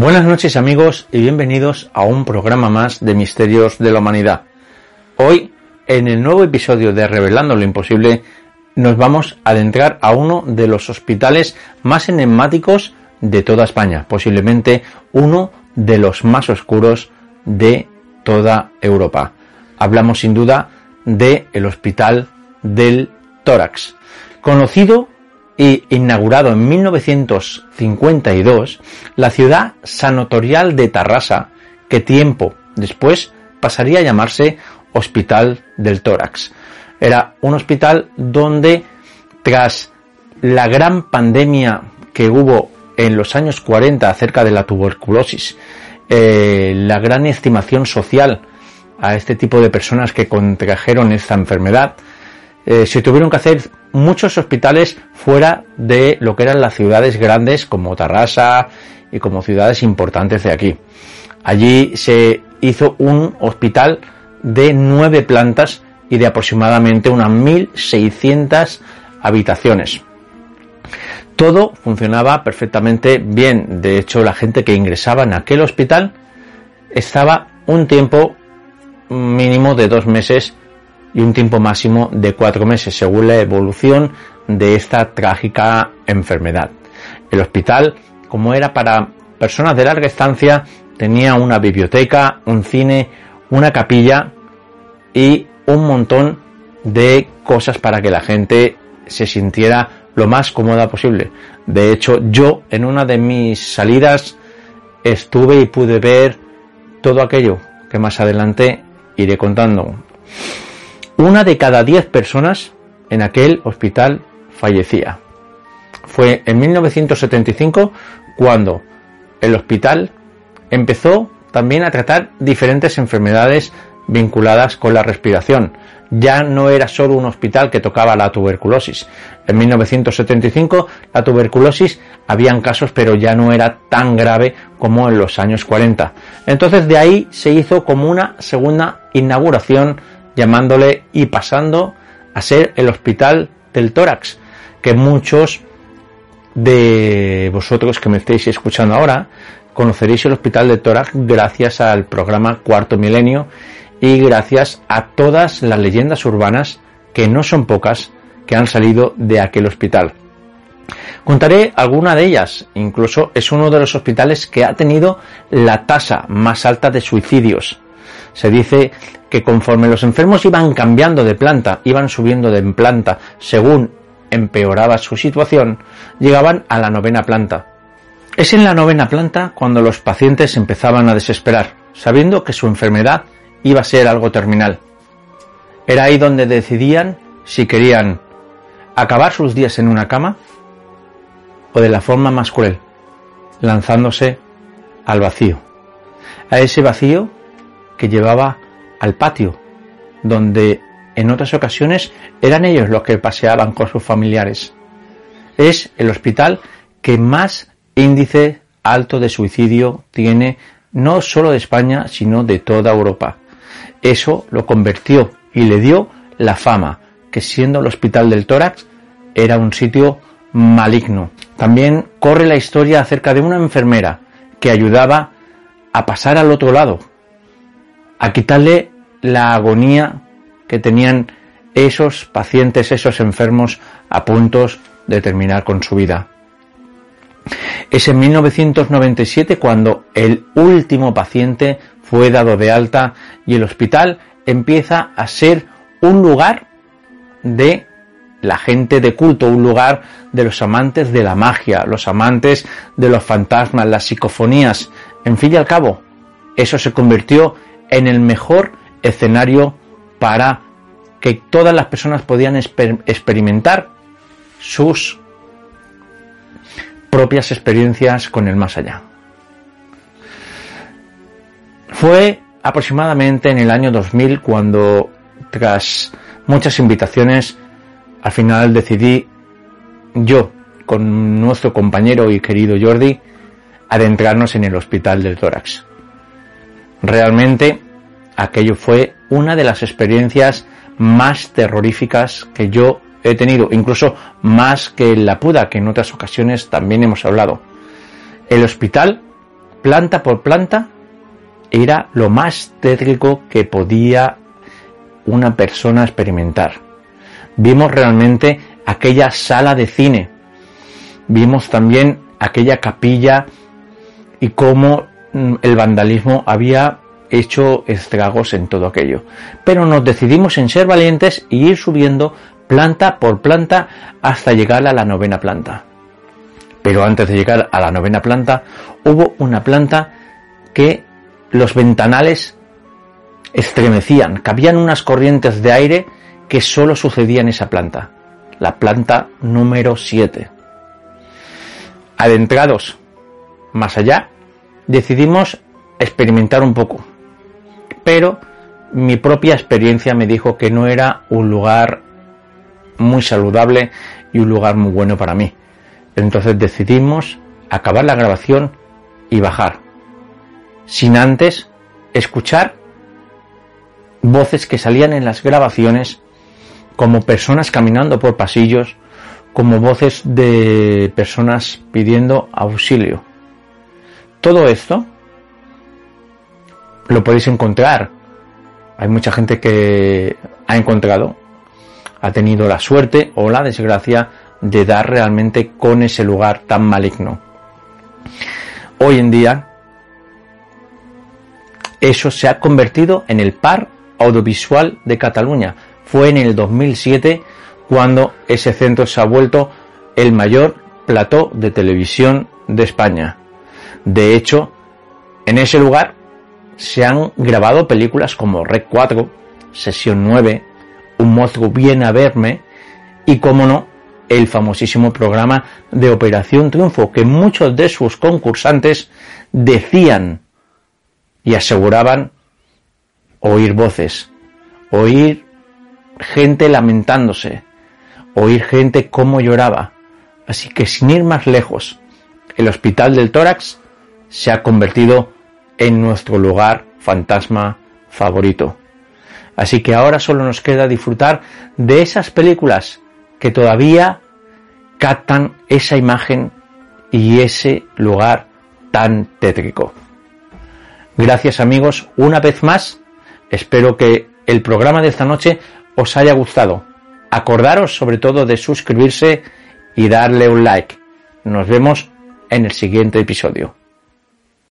Buenas noches amigos y bienvenidos a un programa más de Misterios de la Humanidad. Hoy, en el nuevo episodio de Revelando lo Imposible, nos vamos a adentrar a uno de los hospitales más enigmáticos de toda España, posiblemente uno de los más oscuros de toda Europa. Hablamos sin duda del el Hospital del Tórax, conocido y inaugurado en 1952, la ciudad sanatorial de Tarrasa, que tiempo después pasaría a llamarse Hospital del Tórax. Era un hospital donde, tras la gran pandemia que hubo en los años 40 acerca de la tuberculosis, eh, la gran estimación social a este tipo de personas que contrajeron esta enfermedad, eh, se tuvieron que hacer muchos hospitales fuera de lo que eran las ciudades grandes como Tarrasa y como ciudades importantes de aquí. Allí se hizo un hospital de nueve plantas y de aproximadamente unas 1.600 habitaciones. Todo funcionaba perfectamente bien. De hecho, la gente que ingresaba en aquel hospital estaba un tiempo mínimo de dos meses y un tiempo máximo de cuatro meses según la evolución de esta trágica enfermedad. El hospital, como era para personas de larga estancia, tenía una biblioteca, un cine, una capilla y un montón de cosas para que la gente se sintiera lo más cómoda posible. De hecho, yo en una de mis salidas estuve y pude ver todo aquello que más adelante iré contando. Una de cada diez personas en aquel hospital fallecía. Fue en 1975 cuando el hospital empezó también a tratar diferentes enfermedades vinculadas con la respiración. Ya no era solo un hospital que tocaba la tuberculosis. En 1975 la tuberculosis habían casos pero ya no era tan grave como en los años 40. Entonces de ahí se hizo como una segunda inauguración llamándole y pasando a ser el hospital del tórax, que muchos de vosotros que me estéis escuchando ahora conoceréis el hospital del tórax gracias al programa Cuarto Milenio y gracias a todas las leyendas urbanas, que no son pocas, que han salido de aquel hospital. Contaré alguna de ellas, incluso es uno de los hospitales que ha tenido la tasa más alta de suicidios. Se dice que conforme los enfermos iban cambiando de planta, iban subiendo de planta según empeoraba su situación, llegaban a la novena planta. Es en la novena planta cuando los pacientes empezaban a desesperar, sabiendo que su enfermedad iba a ser algo terminal. Era ahí donde decidían si querían acabar sus días en una cama o de la forma más cruel, lanzándose al vacío. A ese vacío que llevaba al patio, donde en otras ocasiones eran ellos los que paseaban con sus familiares. Es el hospital que más índice alto de suicidio tiene no solo de España, sino de toda Europa. Eso lo convirtió y le dio la fama, que siendo el hospital del tórax era un sitio maligno. También corre la historia acerca de una enfermera que ayudaba a pasar al otro lado, a quitarle la agonía que tenían esos pacientes, esos enfermos a puntos de terminar con su vida. Es en 1997 cuando el último paciente fue dado de alta y el hospital empieza a ser un lugar de la gente de culto, un lugar de los amantes de la magia, los amantes de los fantasmas, las psicofonías. En fin y al cabo, eso se convirtió en el mejor escenario para que todas las personas podían experimentar sus propias experiencias con el más allá. Fue aproximadamente en el año 2000 cuando, tras muchas invitaciones, al final decidí yo, con nuestro compañero y querido Jordi, adentrarnos en el hospital del tórax. Realmente aquello fue una de las experiencias más terroríficas que yo he tenido, incluso más que la puda, que en otras ocasiones también hemos hablado. El hospital planta por planta, era lo más tétrico que podía una persona experimentar. Vimos realmente aquella sala de cine. Vimos también aquella capilla y cómo el vandalismo había hecho estragos en todo aquello. Pero nos decidimos en ser valientes y ir subiendo planta por planta hasta llegar a la novena planta. Pero antes de llegar a la novena planta hubo una planta que los ventanales estremecían, cabían unas corrientes de aire que solo sucedían en esa planta, la planta número 7. Adentrados más allá, decidimos experimentar un poco, pero mi propia experiencia me dijo que no era un lugar muy saludable y un lugar muy bueno para mí. Entonces decidimos acabar la grabación y bajar, sin antes escuchar voces que salían en las grabaciones como personas caminando por pasillos, como voces de personas pidiendo auxilio. Todo esto lo podéis encontrar. Hay mucha gente que ha encontrado, ha tenido la suerte o la desgracia de dar realmente con ese lugar tan maligno. Hoy en día, eso se ha convertido en el par audiovisual de Cataluña. Fue en el 2007 cuando ese centro se ha vuelto el mayor plató de televisión de España. De hecho, en ese lugar se han grabado películas como Red 4, Sesión 9, Un monstruo viene a verme y, como no, el famosísimo programa de Operación Triunfo, que muchos de sus concursantes decían y aseguraban oír voces, oír gente lamentándose, oír gente cómo lloraba. Así que sin ir más lejos, el Hospital del Tórax se ha convertido en nuestro lugar fantasma favorito. Así que ahora solo nos queda disfrutar de esas películas que todavía captan esa imagen y ese lugar tan tétrico. Gracias amigos, una vez más, espero que el programa de esta noche os haya gustado. Acordaros sobre todo de suscribirse y darle un like. Nos vemos en el siguiente episodio.